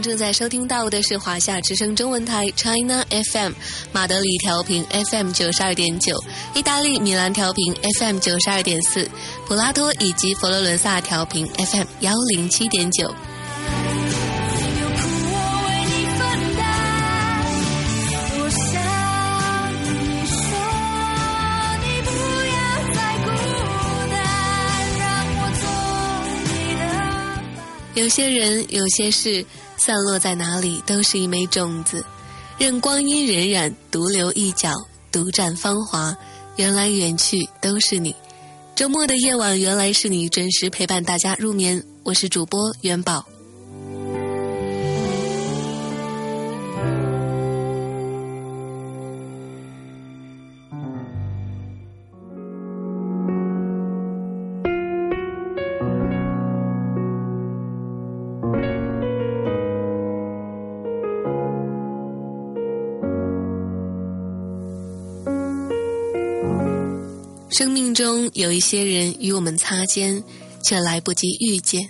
正在收听到的是华夏之声中文台 China FM，马德里调频 FM 九十二点九，意大利米兰调频 FM 九十二点四，普拉托以及佛罗伦萨调频 FM 幺零七点九。有些人，有些事，散落在哪里都是一枚种子，任光阴荏苒，独留一角，独占芳华。缘来缘去都是你。周末的夜晚，原来是你准时陪伴大家入眠。我是主播元宝。中有一些人与我们擦肩，却来不及遇见；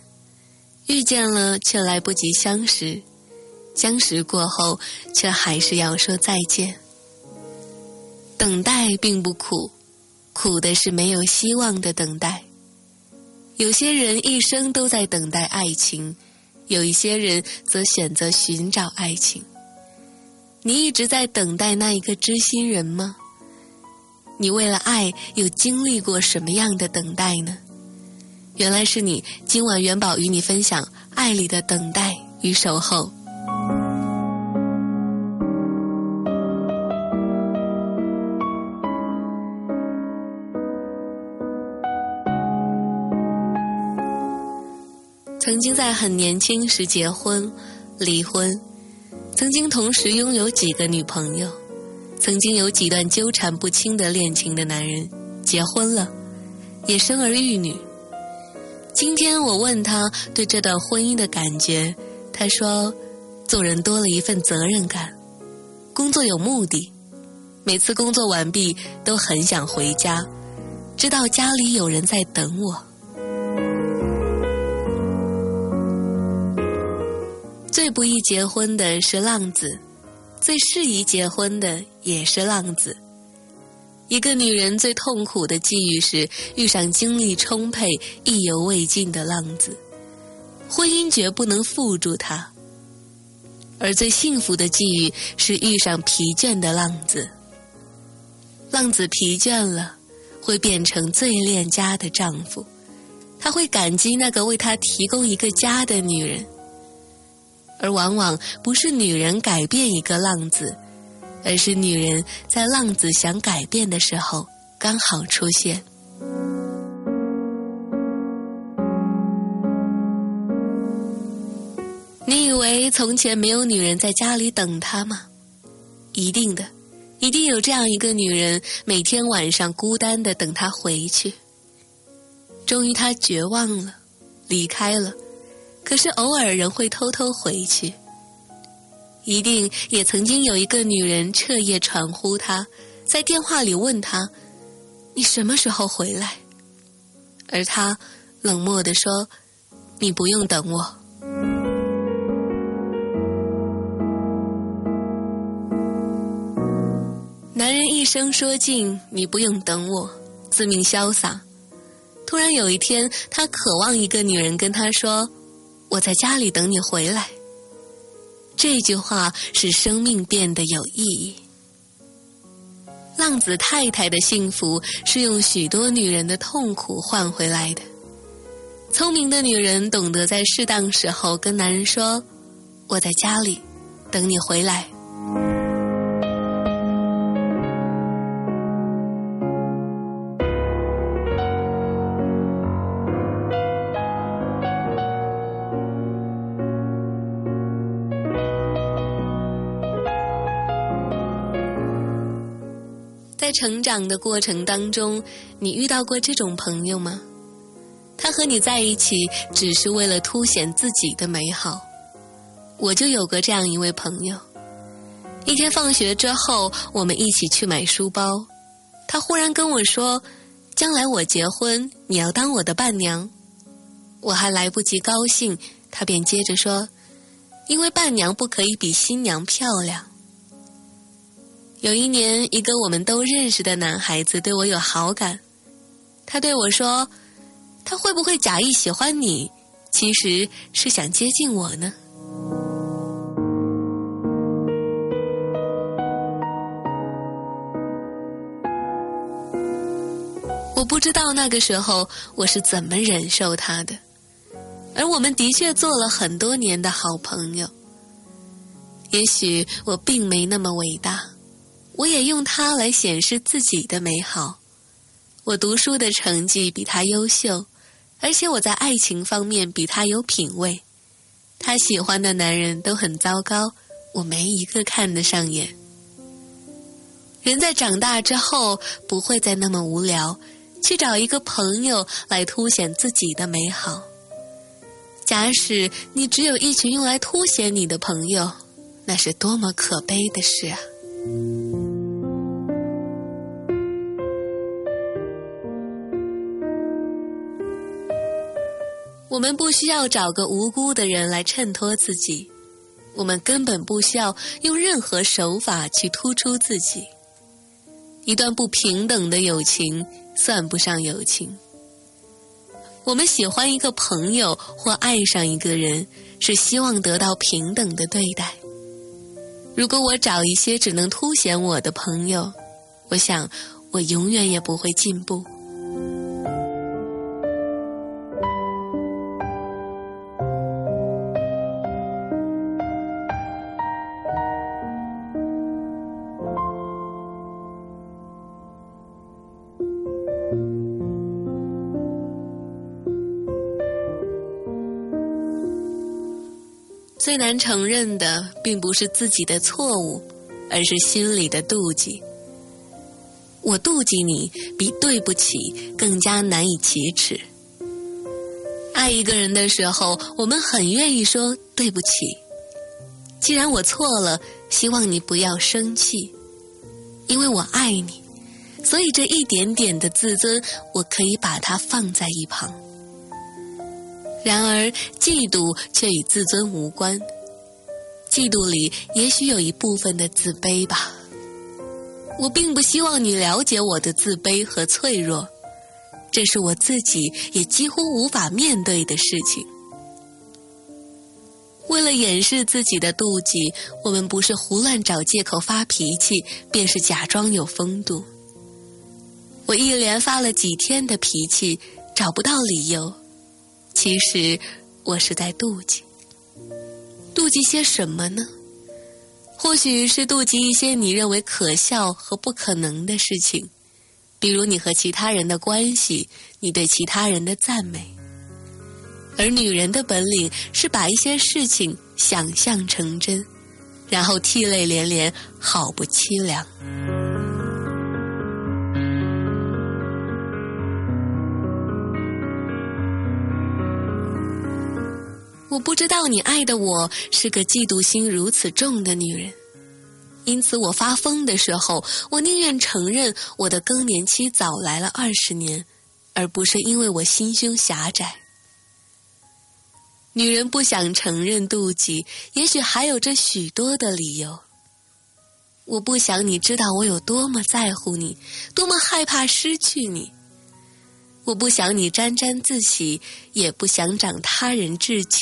遇见了，却来不及相识；相识过后，却还是要说再见。等待并不苦，苦的是没有希望的等待。有些人一生都在等待爱情，有一些人则选择寻找爱情。你一直在等待那一个知心人吗？你为了爱又经历过什么样的等待呢？原来是你今晚元宝与你分享爱里的等待与守候。曾经在很年轻时结婚离婚曾经同时拥有几个女朋友。曾经有几段纠缠不清的恋情的男人，结婚了，也生儿育女。今天我问他对这段婚姻的感觉，他说：做人多了一份责任感，工作有目的，每次工作完毕都很想回家，知道家里有人在等我。最不易结婚的是浪子，最适宜结婚的也是浪子。一个女人最痛苦的际遇是遇上精力充沛、意犹未尽的浪子，婚姻绝不能缚住她；而最幸福的际遇是遇上疲倦的浪子。浪子疲倦了，会变成最恋家的丈夫，他会感激那个为他提供一个家的女人。而往往不是女人改变一个浪子，而是女人在浪子想改变的时候刚好出现。你以为从前没有女人在家里等他吗？一定的，一定有这样一个女人，每天晚上孤单的等他回去。终于，他绝望了，离开了。可是偶尔人会偷偷回去，一定也曾经有一个女人彻夜传呼他，在电话里问他：“你什么时候回来？”而他冷漠的说：“你不用等我。”男人一生说尽“你不用等我”，自命潇洒。突然有一天，他渴望一个女人跟他说。我在家里等你回来。这句话使生命变得有意义。浪子太太的幸福是用许多女人的痛苦换回来的。聪明的女人懂得在适当时候跟男人说：“我在家里等你回来。”在成长的过程当中，你遇到过这种朋友吗？他和你在一起只是为了凸显自己的美好。我就有过这样一位朋友。一天放学之后，我们一起去买书包，他忽然跟我说：“将来我结婚，你要当我的伴娘。”我还来不及高兴，他便接着说：“因为伴娘不可以比新娘漂亮。”有一年，一个我们都认识的男孩子对我有好感，他对我说：“他会不会假意喜欢你，其实是想接近我呢？”我不知道那个时候我是怎么忍受他的，而我们的确做了很多年的好朋友。也许我并没那么伟大。我也用它来显示自己的美好。我读书的成绩比他优秀，而且我在爱情方面比他有品味。他喜欢的男人都很糟糕，我没一个看得上眼。人在长大之后不会再那么无聊，去找一个朋友来凸显自己的美好。假使你只有一群用来凸显你的朋友，那是多么可悲的事啊！我们不需要找个无辜的人来衬托自己，我们根本不需要用任何手法去突出自己。一段不平等的友情算不上友情。我们喜欢一个朋友或爱上一个人，是希望得到平等的对待。如果我找一些只能凸显我的朋友，我想我永远也不会进步。最难承认的，并不是自己的错误，而是心里的妒忌。我妒忌你，比对不起更加难以启齿。爱一个人的时候，我们很愿意说对不起。既然我错了，希望你不要生气，因为我爱你，所以这一点点的自尊，我可以把它放在一旁。然而，嫉妒却与自尊无关。嫉妒里也许有一部分的自卑吧。我并不希望你了解我的自卑和脆弱，这是我自己也几乎无法面对的事情。为了掩饰自己的妒忌，我们不是胡乱找借口发脾气，便是假装有风度。我一连发了几天的脾气，找不到理由。其实，我是在妒忌。妒忌些什么呢？或许是妒忌一些你认为可笑和不可能的事情，比如你和其他人的关系，你对其他人的赞美。而女人的本领是把一些事情想象成真，然后涕泪连连，好不凄凉。我不知道你爱的我是个嫉妒心如此重的女人，因此我发疯的时候，我宁愿承认我的更年期早来了二十年，而不是因为我心胸狭窄。女人不想承认妒忌，也许还有着许多的理由。我不想你知道我有多么在乎你，多么害怕失去你。我不想你沾沾自喜，也不想长他人志气。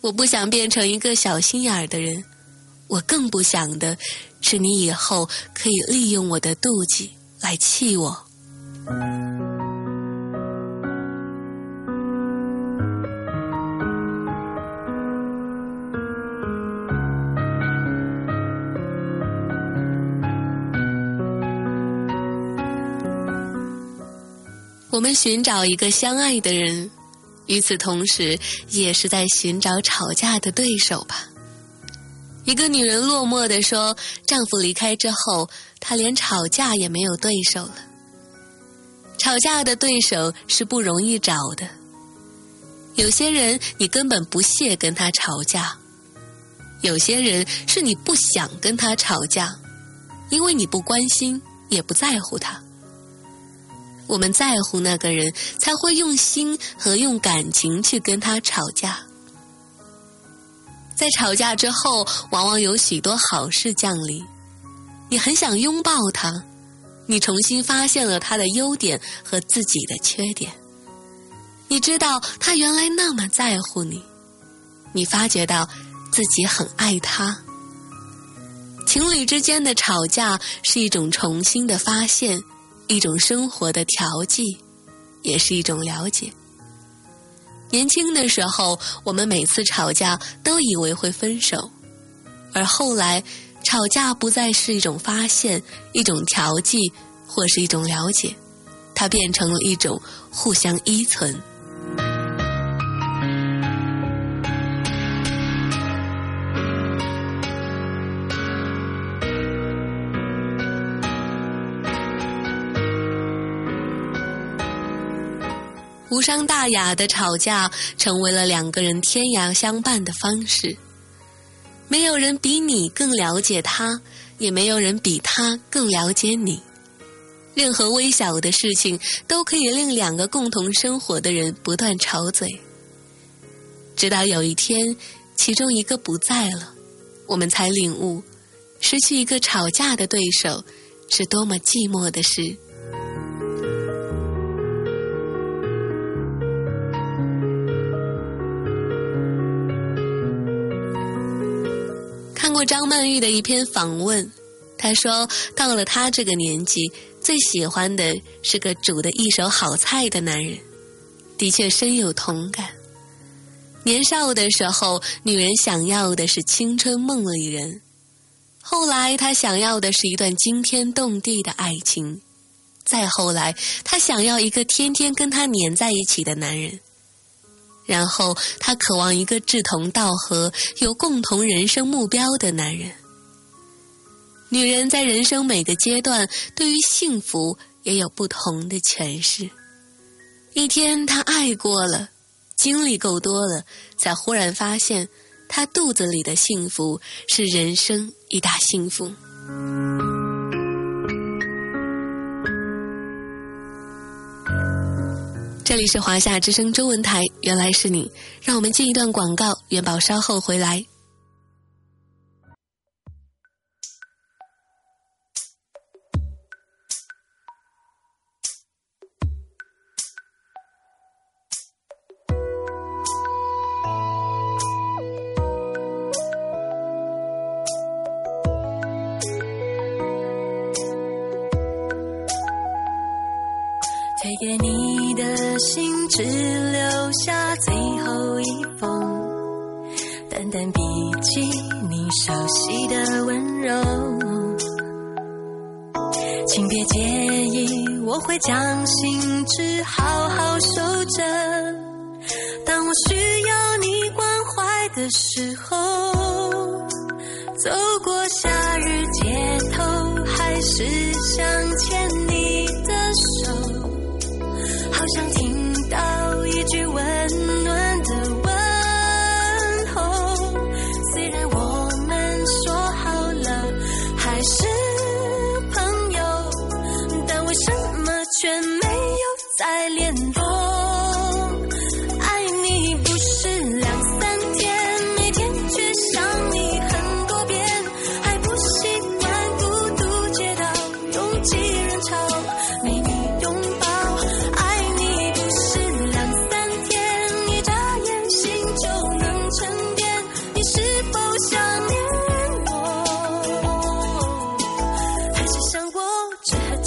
我不想变成一个小心眼儿的人，我更不想的是你以后可以利用我的妒忌来气我。我们寻找一个相爱的人，与此同时，也是在寻找吵架的对手吧。一个女人落寞地说：“丈夫离开之后，她连吵架也没有对手了。吵架的对手是不容易找的。有些人你根本不屑跟他吵架，有些人是你不想跟他吵架，因为你不关心，也不在乎他。”我们在乎那个人，才会用心和用感情去跟他吵架。在吵架之后，往往有许多好事降临。你很想拥抱他，你重新发现了他的优点和自己的缺点。你知道他原来那么在乎你，你发觉到自己很爱他。情侣之间的吵架是一种重新的发现。一种生活的调剂，也是一种了解。年轻的时候，我们每次吵架都以为会分手，而后来，吵架不再是一种发现、一种调剂或是一种了解，它变成了一种互相依存。无伤大雅的吵架，成为了两个人天涯相伴的方式。没有人比你更了解他，也没有人比他更了解你。任何微小的事情，都可以令两个共同生活的人不断吵嘴。直到有一天，其中一个不在了，我们才领悟，失去一个吵架的对手，是多么寂寞的事。张曼玉的一篇访问，她说：“到了她这个年纪，最喜欢的是个煮的一手好菜的男人。”的确深有同感。年少的时候，女人想要的是青春梦里人；后来，她想要的是一段惊天动地的爱情；再后来，她想要一个天天跟她黏在一起的男人。然后她渴望一个志同道合、有共同人生目标的男人。女人在人生每个阶段对于幸福也有不同的诠释。一天，她爱过了，经历够多了，才忽然发现，她肚子里的幸福是人生一大幸福。这里是华夏之声中文台，原来是你，让我们进一段广告，元宝稍后回来。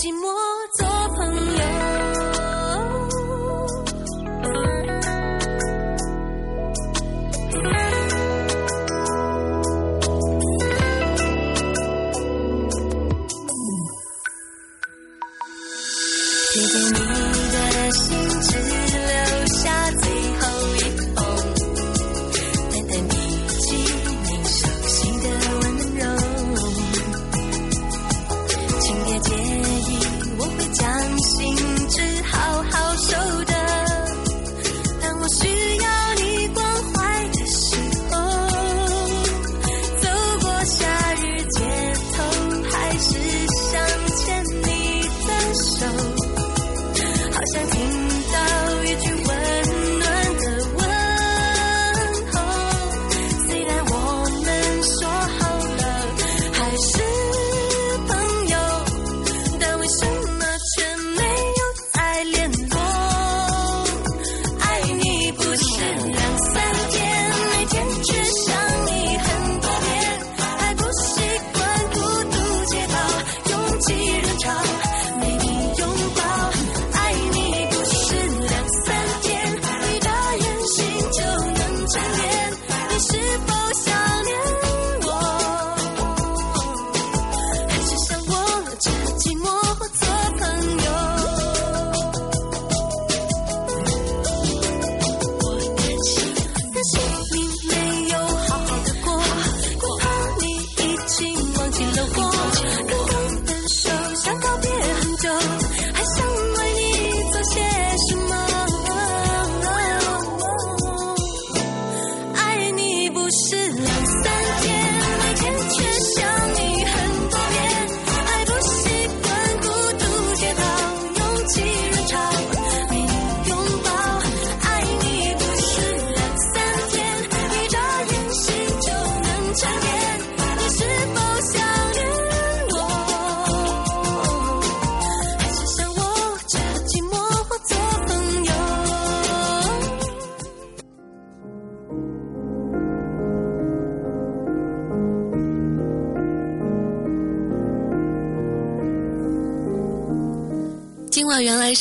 寂寞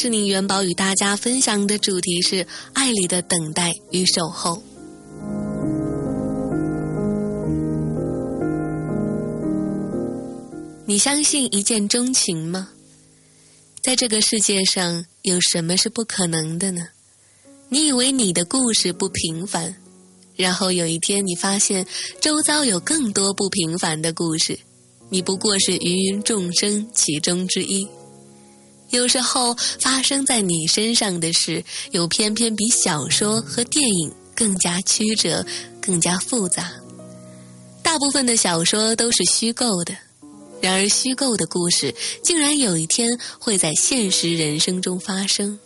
是你元宝与大家分享的主题是爱里的等待与守候。你相信一见钟情吗？在这个世界上，有什么是不可能的呢？你以为你的故事不平凡，然后有一天你发现周遭有更多不平凡的故事，你不过是芸芸众生其中之一。有时候发生在你身上的事，又偏偏比小说和电影更加曲折、更加复杂。大部分的小说都是虚构的，然而虚构的故事竟然有一天会在现实人生中发生。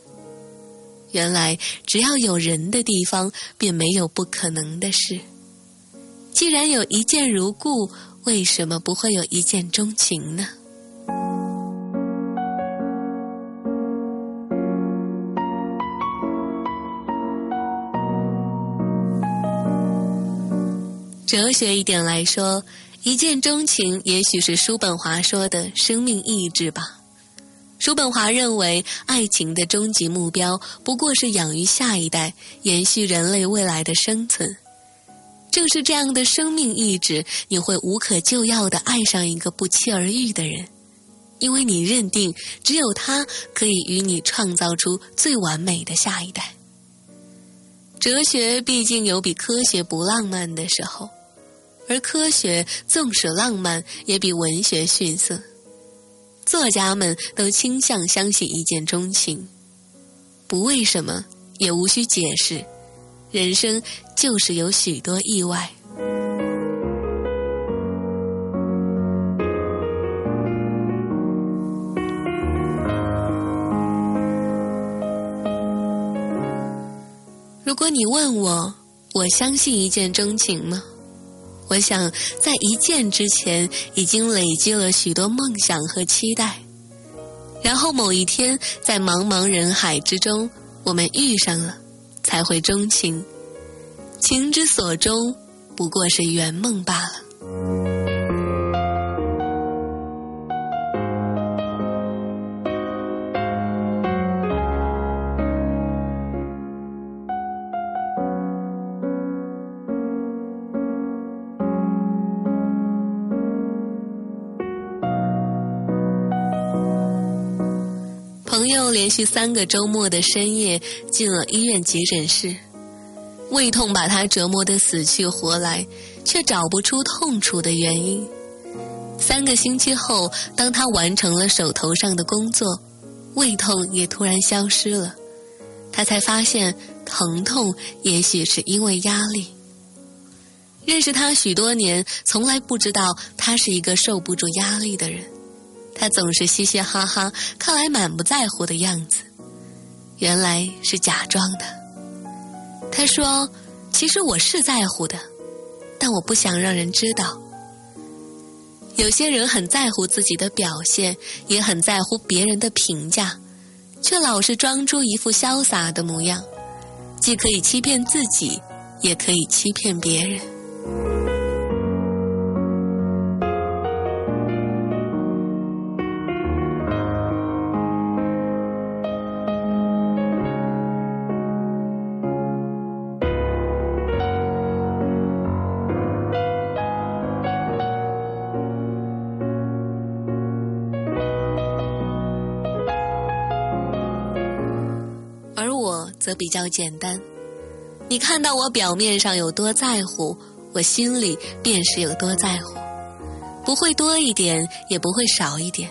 原来，只要有人的地方，便没有不可能的事。既然有一见如故，为什么不会有一见钟情呢？哲学一点来说，一见钟情也许是叔本华说的生命意志吧。叔本华认为，爱情的终极目标不过是养育下一代，延续人类未来的生存。正是这样的生命意志，你会无可救药的爱上一个不期而遇的人，因为你认定只有他可以与你创造出最完美的下一代。哲学毕竟有比科学不浪漫的时候，而科学纵使浪漫，也比文学逊色。作家们都倾向相信一见钟情，不为什么，也无需解释。人生就是有许多意外。如果你问我，我相信一见钟情吗？我想，在一见之前，已经累积了许多梦想和期待，然后某一天，在茫茫人海之中，我们遇上了，才会钟情。情之所钟，不过是圆梦罢了。朋友连续三个周末的深夜进了医院急诊室，胃痛把他折磨得死去活来，却找不出痛楚的原因。三个星期后，当他完成了手头上的工作，胃痛也突然消失了。他才发现，疼痛也许是因为压力。认识他许多年，从来不知道他是一个受不住压力的人。他总是嘻嘻哈哈，看来满不在乎的样子，原来是假装的。他说：“其实我是在乎的，但我不想让人知道。”有些人很在乎自己的表现，也很在乎别人的评价，却老是装出一副潇洒的模样，既可以欺骗自己，也可以欺骗别人。则比较简单，你看到我表面上有多在乎，我心里便是有多在乎，不会多一点，也不会少一点，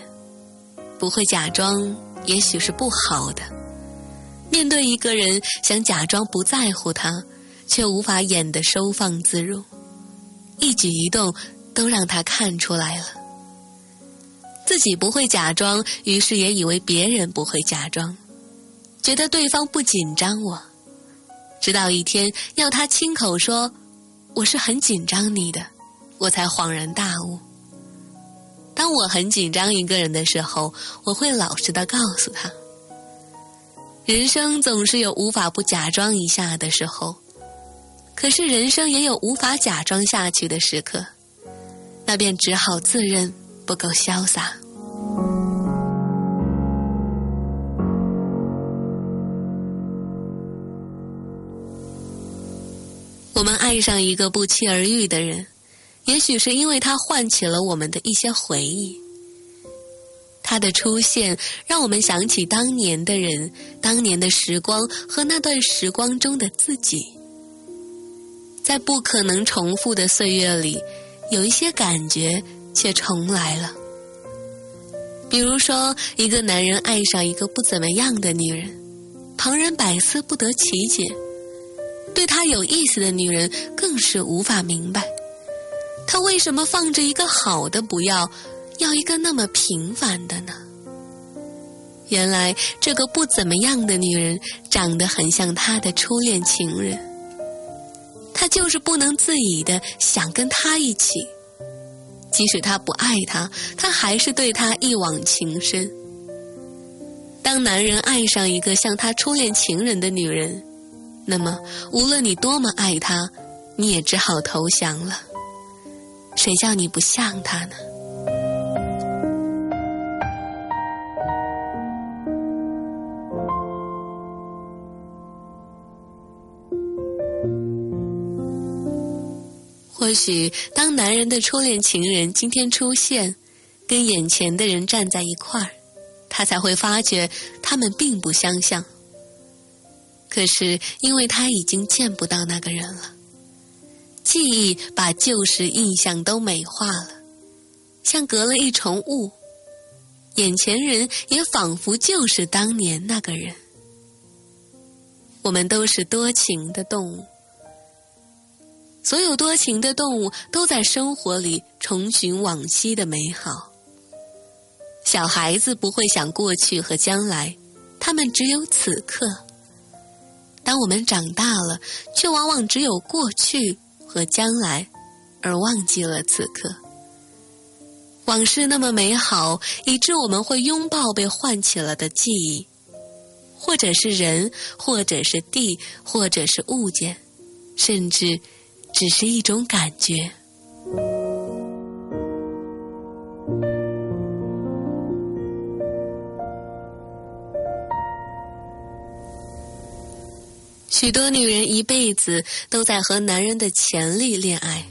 不会假装，也许是不好的。面对一个人，想假装不在乎他，却无法演得收放自如，一举一动都让他看出来了。自己不会假装，于是也以为别人不会假装。觉得对方不紧张，我直到一天要他亲口说我是很紧张你的，我才恍然大悟。当我很紧张一个人的时候，我会老实的告诉他。人生总是有无法不假装一下的时候，可是人生也有无法假装下去的时刻，那便只好自认不够潇洒。我们爱上一个不期而遇的人，也许是因为他唤起了我们的一些回忆。他的出现让我们想起当年的人、当年的时光和那段时光中的自己。在不可能重复的岁月里，有一些感觉却重来了。比如说，一个男人爱上一个不怎么样的女人，旁人百思不得其解；对他有意思的女人更是无法明白，他为什么放着一个好的不要，要一个那么平凡的呢？原来，这个不怎么样的女人长得很像他的初恋情人，他就是不能自已的想跟他一起。即使他不爱她，他还是对她一往情深。当男人爱上一个像他初恋情人的女人，那么无论你多么爱他，你也只好投降了。谁叫你不像他呢？或许，当男人的初恋情人今天出现，跟眼前的人站在一块儿，他才会发觉他们并不相像。可是，因为他已经见不到那个人了，记忆把旧时印象都美化了，像隔了一重雾，眼前人也仿佛就是当年那个人。我们都是多情的动物。所有多情的动物都在生活里重寻往昔的美好。小孩子不会想过去和将来，他们只有此刻。当我们长大了，却往往只有过去和将来，而忘记了此刻。往事那么美好，以致我们会拥抱被唤起了的记忆，或者是人，或者是地，或者是物件，甚至。只是一种感觉。许多女人一辈子都在和男人的潜力恋爱。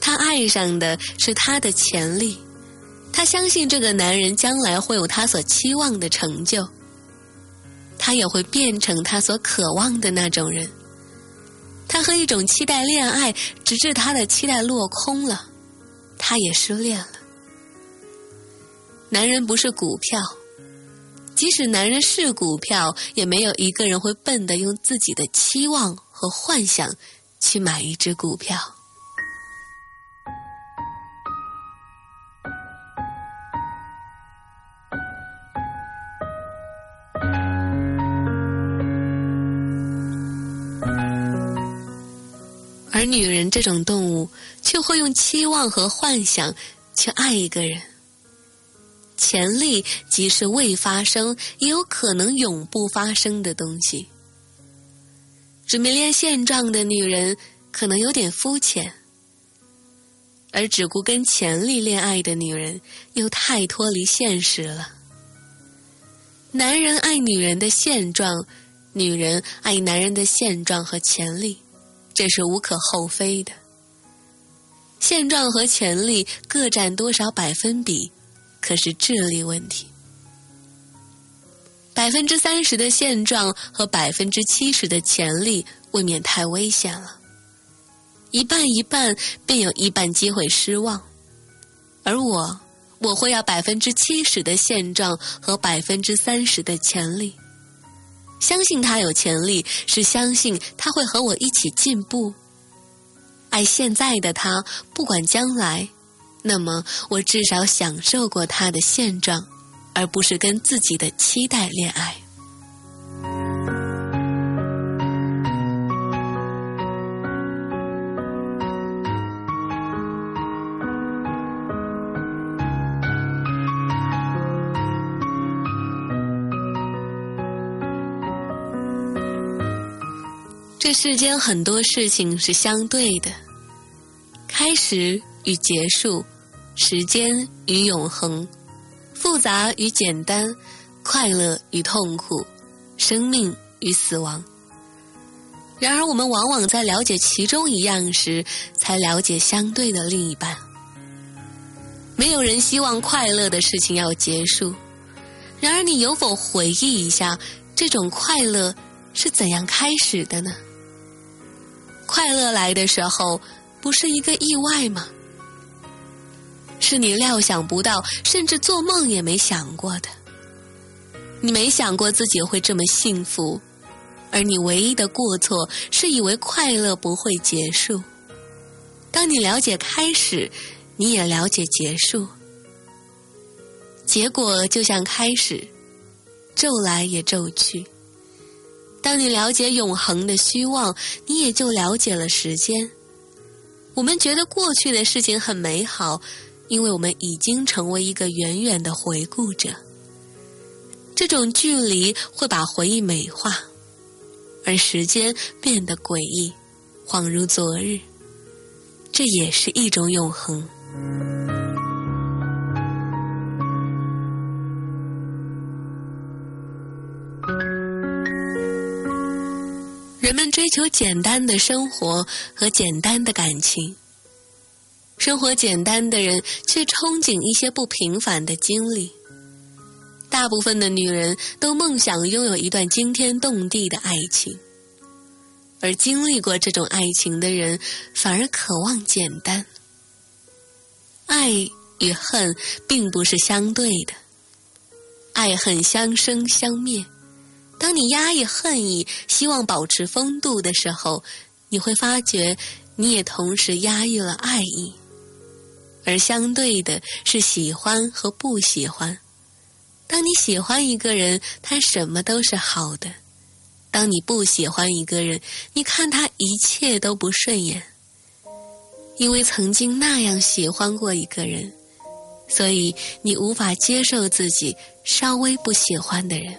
她爱上的是他的潜力，她相信这个男人将来会有她所期望的成就，他也会变成他所渴望的那种人。他和一种期待恋爱，直至他的期待落空了，他也失恋了。男人不是股票，即使男人是股票，也没有一个人会笨的用自己的期望和幻想去买一只股票。而女人这种动物，却会用期望和幻想去爱一个人。潜力即是未发生，也有可能永不发生的东西。只迷恋现状的女人，可能有点肤浅；而只顾跟潜力恋爱的女人，又太脱离现实了。男人爱女人的现状，女人爱男人的现状和潜力。这是无可厚非的。现状和潜力各占多少百分比，可是智力问题。百分之三十的现状和百分之七十的潜力，未免太危险了。一半一半，便有一半机会失望。而我，我会要百分之七十的现状和百分之三十的潜力。相信他有潜力，是相信他会和我一起进步。爱现在的他，不管将来，那么我至少享受过他的现状，而不是跟自己的期待恋爱。这世间很多事情是相对的，开始与结束，时间与永恒，复杂与简单，快乐与痛苦，生命与死亡。然而，我们往往在了解其中一样时，才了解相对的另一半。没有人希望快乐的事情要结束。然而，你有否回忆一下，这种快乐是怎样开始的呢？快乐来的时候，不是一个意外吗？是你料想不到，甚至做梦也没想过的。你没想过自己会这么幸福，而你唯一的过错是以为快乐不会结束。当你了解开始，你也了解结束，结果就像开始，骤来也骤去。当你了解永恒的虚妄，你也就了解了时间。我们觉得过去的事情很美好，因为我们已经成为一个远远的回顾者。这种距离会把回忆美化，而时间变得诡异，恍如昨日。这也是一种永恒。人们追求简单的生活和简单的感情，生活简单的人却憧憬一些不平凡的经历。大部分的女人都梦想拥有一段惊天动地的爱情，而经历过这种爱情的人反而渴望简单。爱与恨并不是相对的，爱恨相生相灭。当你压抑恨意，希望保持风度的时候，你会发觉你也同时压抑了爱意。而相对的是喜欢和不喜欢。当你喜欢一个人，他什么都是好的；当你不喜欢一个人，你看他一切都不顺眼。因为曾经那样喜欢过一个人，所以你无法接受自己稍微不喜欢的人。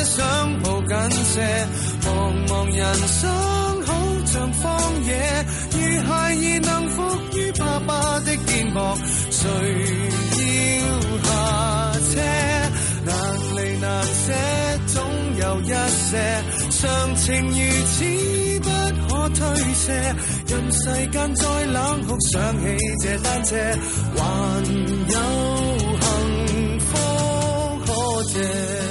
想抱紧些，茫茫人生好像荒野，如孩儿能伏于爸爸的肩膊，谁要下车？难离难舍，总有一些，常情如此不可推卸。任世间再冷酷，想起这单车，还有幸福可借。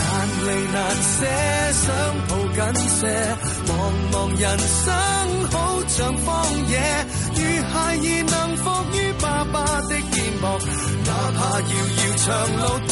离难舍，想抱紧些。茫茫人生好像荒野，如孩儿能伏于爸爸的肩膊，哪怕遥遥长路多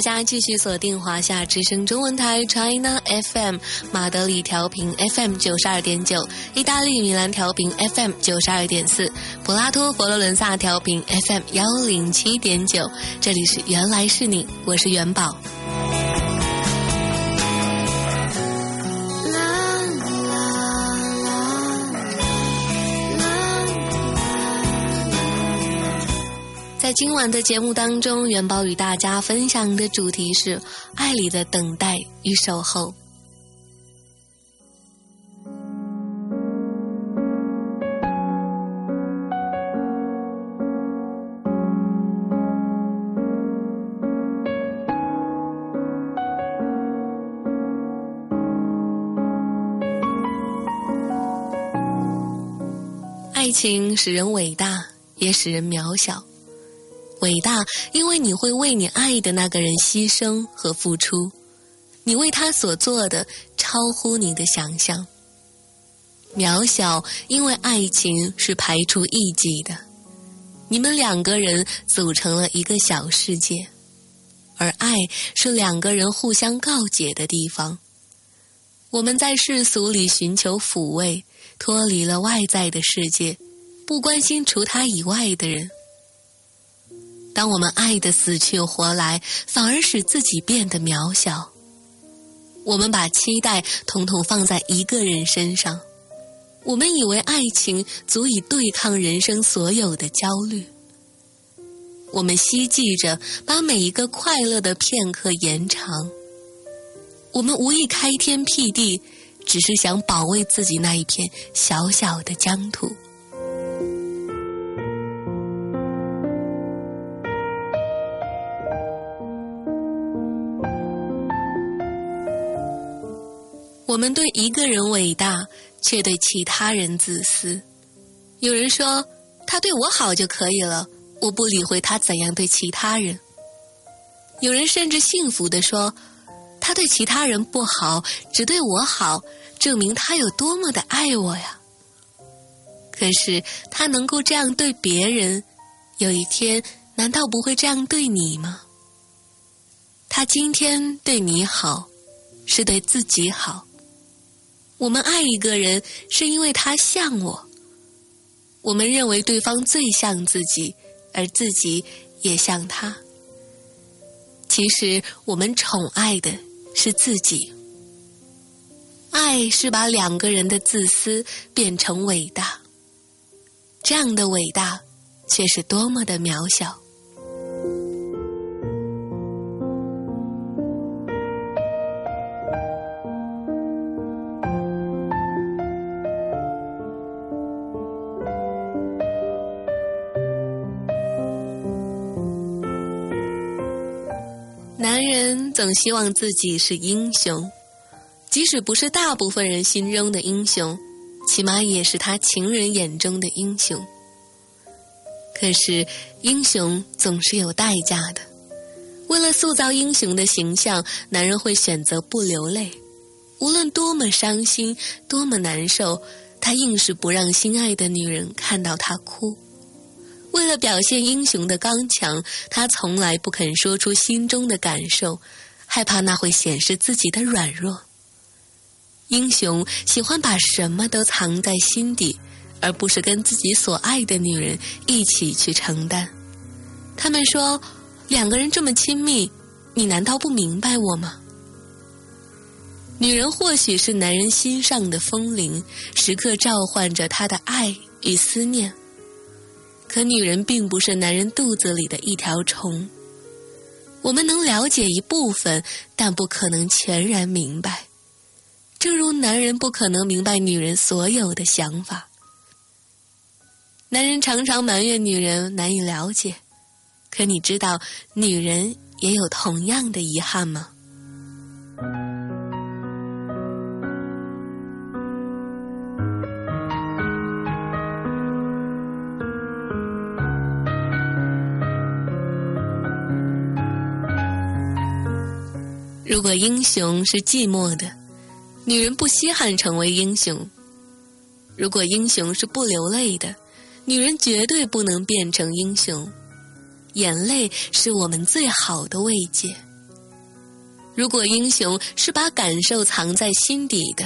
大家继续锁定华夏之声中文台 China FM，马德里调频 FM 九十二点九，意大利米兰调频 FM 九十二点四，普拉托佛罗伦萨调频 FM 幺零七点九。这里是原来是你，我是元宝。今晚的节目当中，元宝与大家分享的主题是爱里的等待与守候。爱情使人伟大，也使人渺小。伟大，因为你会为你爱的那个人牺牲和付出，你为他所做的超乎你的想象。渺小，因为爱情是排除异己的，你们两个人组成了一个小世界，而爱是两个人互相告解的地方。我们在世俗里寻求抚慰，脱离了外在的世界，不关心除他以外的人。当我们爱的死去活来，反而使自己变得渺小。我们把期待统统放在一个人身上，我们以为爱情足以对抗人生所有的焦虑。我们希冀着把每一个快乐的片刻延长。我们无意开天辟地，只是想保卫自己那一片小小的疆土。我们对一个人伟大，却对其他人自私。有人说他对我好就可以了，我不理会他怎样对其他人。有人甚至幸福地说，他对其他人不好，只对我好，证明他有多么的爱我呀。可是他能够这样对别人，有一天难道不会这样对你吗？他今天对你好，是对自己好。我们爱一个人，是因为他像我。我们认为对方最像自己，而自己也像他。其实我们宠爱的是自己。爱是把两个人的自私变成伟大，这样的伟大，却是多么的渺小。总希望自己是英雄，即使不是大部分人心中的英雄，起码也是他情人眼中的英雄。可是，英雄总是有代价的。为了塑造英雄的形象，男人会选择不流泪，无论多么伤心、多么难受，他硬是不让心爱的女人看到他哭。为了表现英雄的刚强，他从来不肯说出心中的感受，害怕那会显示自己的软弱。英雄喜欢把什么都藏在心底，而不是跟自己所爱的女人一起去承担。他们说，两个人这么亲密，你难道不明白我吗？女人或许是男人心上的风铃，时刻召唤着他的爱与思念。可女人并不是男人肚子里的一条虫，我们能了解一部分，但不可能全然明白。正如男人不可能明白女人所有的想法。男人常常埋怨女人难以了解，可你知道女人也有同样的遗憾吗？如果英雄是寂寞的，女人不稀罕成为英雄；如果英雄是不流泪的，女人绝对不能变成英雄。眼泪是我们最好的慰藉。如果英雄是把感受藏在心底的，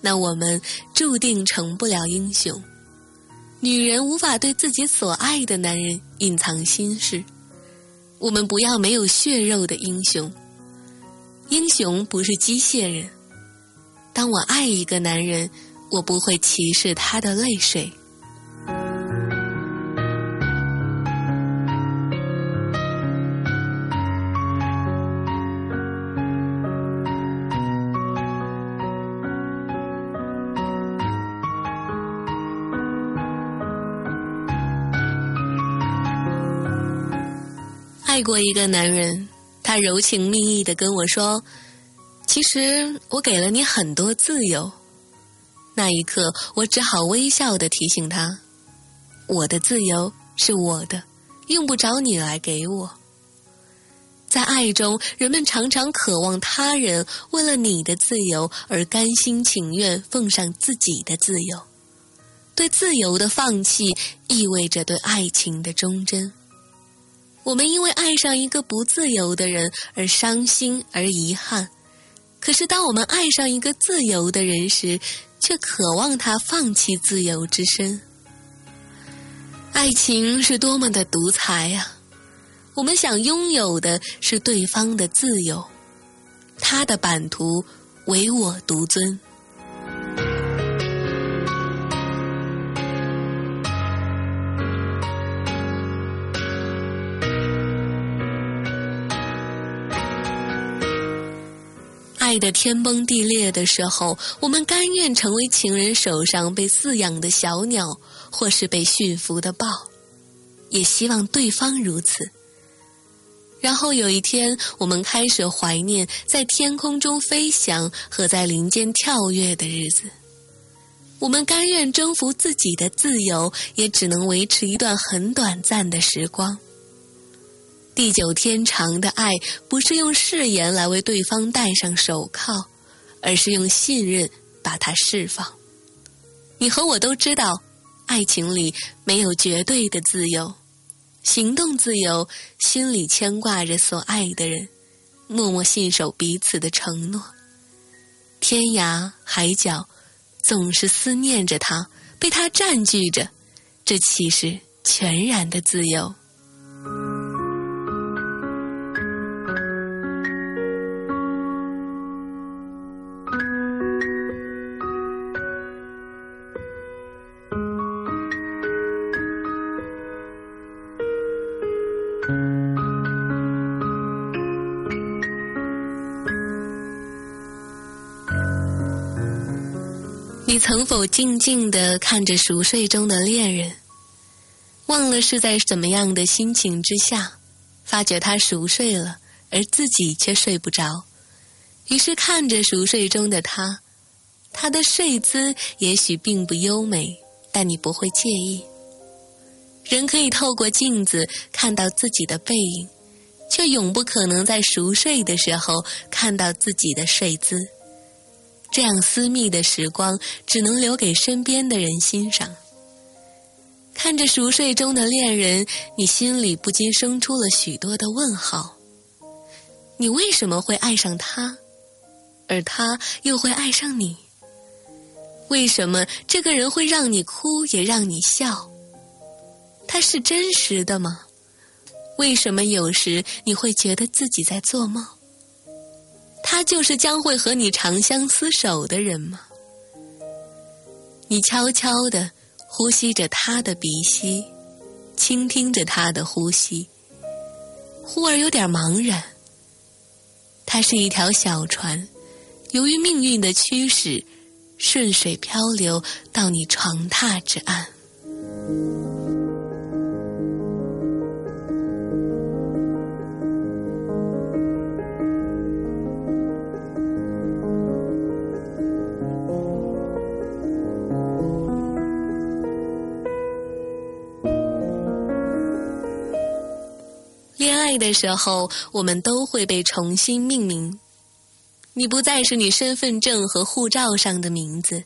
那我们注定成不了英雄。女人无法对自己所爱的男人隐藏心事，我们不要没有血肉的英雄。英雄不是机械人。当我爱一个男人，我不会歧视他的泪水。爱过一个男人。他柔情蜜意的跟我说：“其实我给了你很多自由。”那一刻，我只好微笑的提醒他：“我的自由是我的，用不着你来给我。”在爱中，人们常常渴望他人为了你的自由而甘心情愿奉上自己的自由。对自由的放弃，意味着对爱情的忠贞。我们因为爱上一个不自由的人而伤心而遗憾，可是当我们爱上一个自由的人时，却渴望他放弃自由之身。爱情是多么的独裁啊！我们想拥有的是对方的自由，他的版图唯我独尊。爱的天崩地裂的时候，我们甘愿成为情人手上被饲养的小鸟，或是被驯服的豹，也希望对方如此。然后有一天，我们开始怀念在天空中飞翔和在林间跳跃的日子。我们甘愿征服自己的自由，也只能维持一段很短暂的时光。地久天长的爱，不是用誓言来为对方戴上手铐，而是用信任把它释放。你和我都知道，爱情里没有绝对的自由，行动自由，心里牵挂着所爱的人，默默信守彼此的承诺。天涯海角，总是思念着他，被他占据着，这岂是全然的自由？你曾否静静地看着熟睡中的恋人，忘了是在怎么样的心情之下，发觉他熟睡了，而自己却睡不着，于是看着熟睡中的他，他的睡姿也许并不优美，但你不会介意。人可以透过镜子看到自己的背影，却永不可能在熟睡的时候看到自己的睡姿。这样私密的时光只能留给身边的人欣赏。看着熟睡中的恋人，你心里不禁生出了许多的问号：你为什么会爱上他，而他又会爱上你？为什么这个人会让你哭也让你笑？他是真实的吗？为什么有时你会觉得自己在做梦？他就是将会和你长相厮守的人吗？你悄悄地呼吸着他的鼻息，倾听着他的呼吸，忽而有点茫然。他是一条小船，由于命运的驱使。顺水漂流到你床榻之岸。恋爱的时候，我们都会被重新命名。你不再是你身份证和护照上的名字，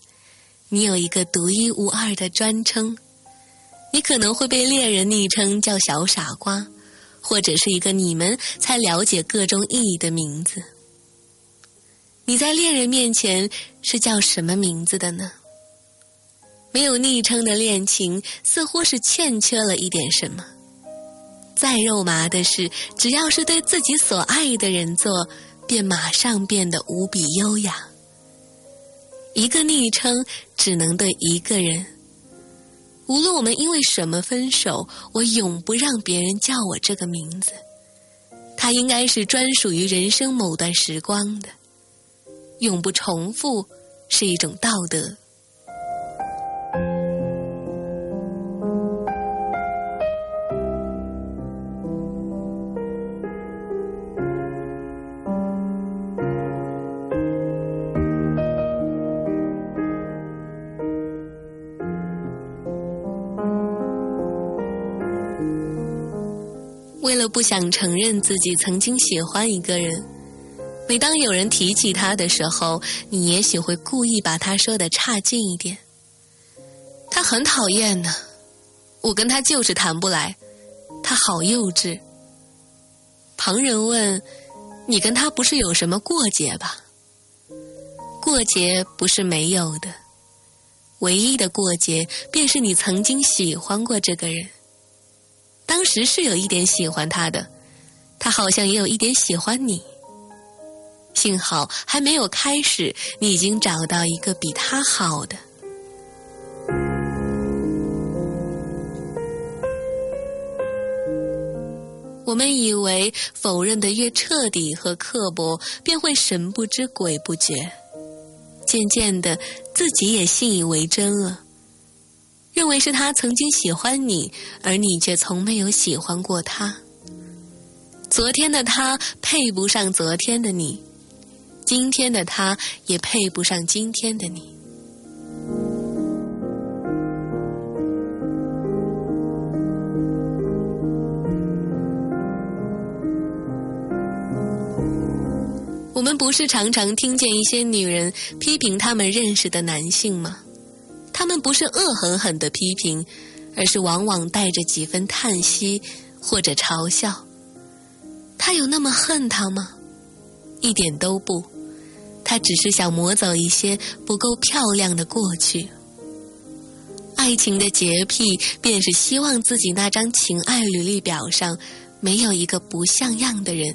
你有一个独一无二的专称。你可能会被恋人昵称叫小傻瓜，或者是一个你们才了解各种意义的名字。你在恋人面前是叫什么名字的呢？没有昵称的恋情似乎是欠缺了一点什么。再肉麻的事，只要是对自己所爱的人做。便马上变得无比优雅。一个昵称只能对一个人。无论我们因为什么分手，我永不让别人叫我这个名字。它应该是专属于人生某段时光的，永不重复，是一种道德。为了不想承认自己曾经喜欢一个人，每当有人提起他的时候，你也许会故意把他说的差劲一点。他很讨厌呢，我跟他就是谈不来，他好幼稚。旁人问：“你跟他不是有什么过节吧？”过节不是没有的，唯一的过节便是你曾经喜欢过这个人。当时是有一点喜欢他的，他好像也有一点喜欢你。幸好还没有开始，你已经找到一个比他好的。我们以为否认的越彻底和刻薄，便会神不知鬼不觉。渐渐的，自己也信以为真了。认为是他曾经喜欢你，而你却从没有喜欢过他。昨天的他配不上昨天的你，今天的他也配不上今天的你。我们不是常常听见一些女人批评他们认识的男性吗？他们不是恶狠狠的批评，而是往往带着几分叹息或者嘲笑。他有那么恨他吗？一点都不，他只是想磨走一些不够漂亮的过去。爱情的洁癖，便是希望自己那张情爱履历表上没有一个不像样的人。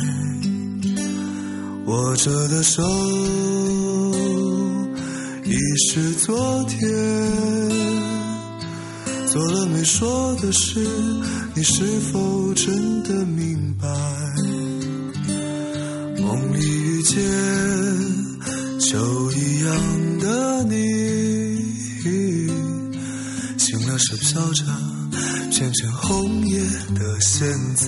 握着的手。已是昨天，做了没说的事，你是否真的明白？梦里遇见。就一样的你，醒了是飘着片片红叶的现在，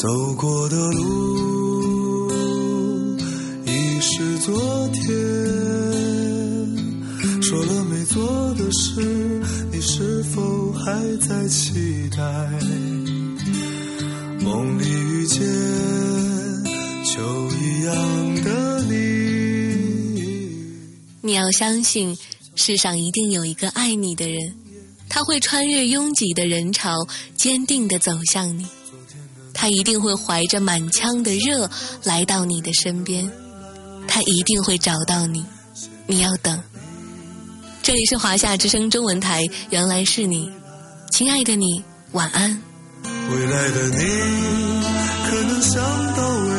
走过的路已是昨天，说了没做的事，你是否还在期待？梦里遇见就一样的你。你要相信，世上一定有一个爱你的人，他会穿越拥挤的人潮，坚定地走向你。他一定会怀着满腔的热来到你的身边，他一定会找到你。你要等。这里是华夏之声中文台，原来是你，亲爱的你，晚安。未来的你，可能想到未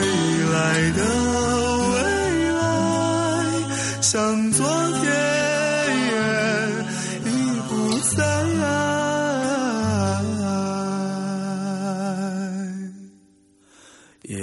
来的未来，像昨天已不在。